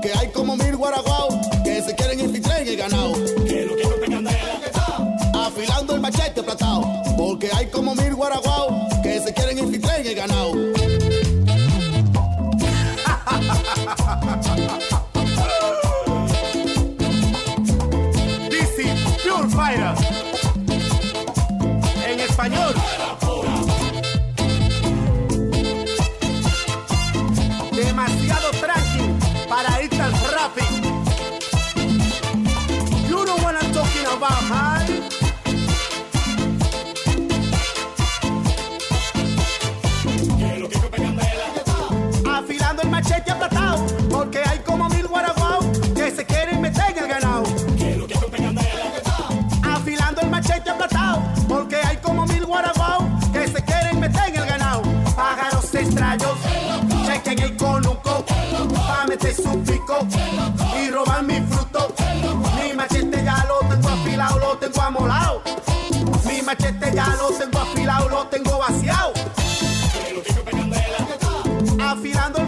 Porque hay como mil guaraguao que se quieren infiltrar en el ganado. Que lo quiero candela que está. Afilando el machete platado. Porque hay como mil guaraguao que se quieren infiltrar en el ganado. DC Pure Fighter. En español. Extraños, chequen el conuco, pa' meter su pico y robar mi fruto. Mi machete ya lo tengo afilado, lo tengo amolado. Mi machete ya lo tengo afilado, lo tengo vaciado. Afilando el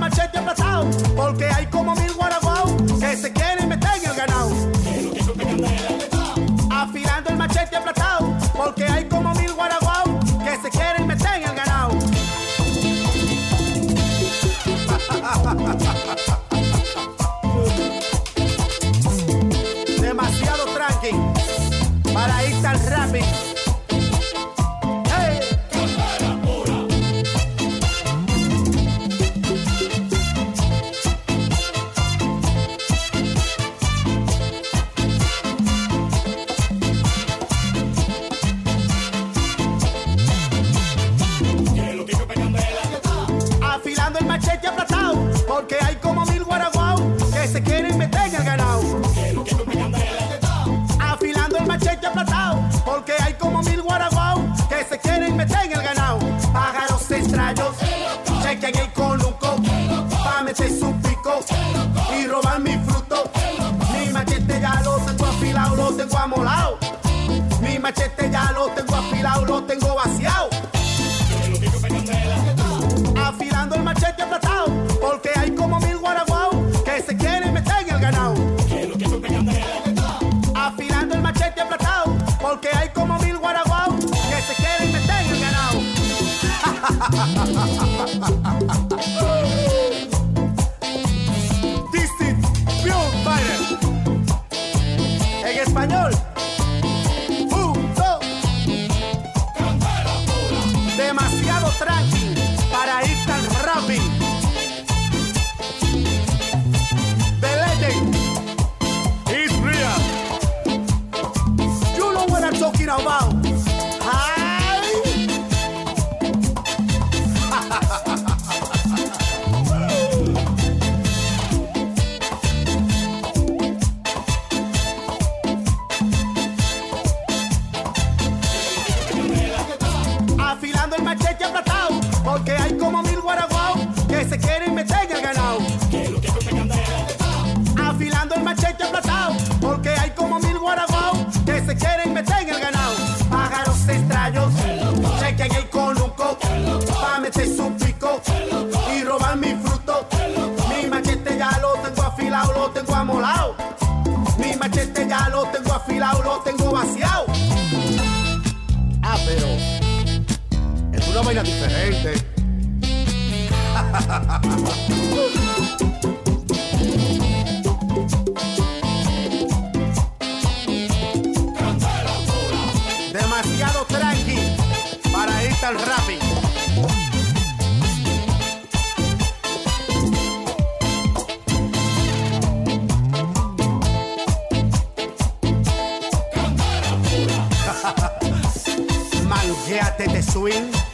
está. Afilando el machete aplatado, porque hay como mil guaraguao que se quieren meter en el ganado. Afilando el machete aplatado, porque hay como mil guaraguao que se quieren meter en el ganado. Pájaros extraños, chequen el conuco, pa' meter su pico y robar mi fruto. Mi machete ya lo tengo afilado, lo tengo amolado. Mi machete ya lo tengo afilado, lo tengo vaciado. Vaina diferente. Demasiado tranqui para irte al rapping. Manguéate de swing.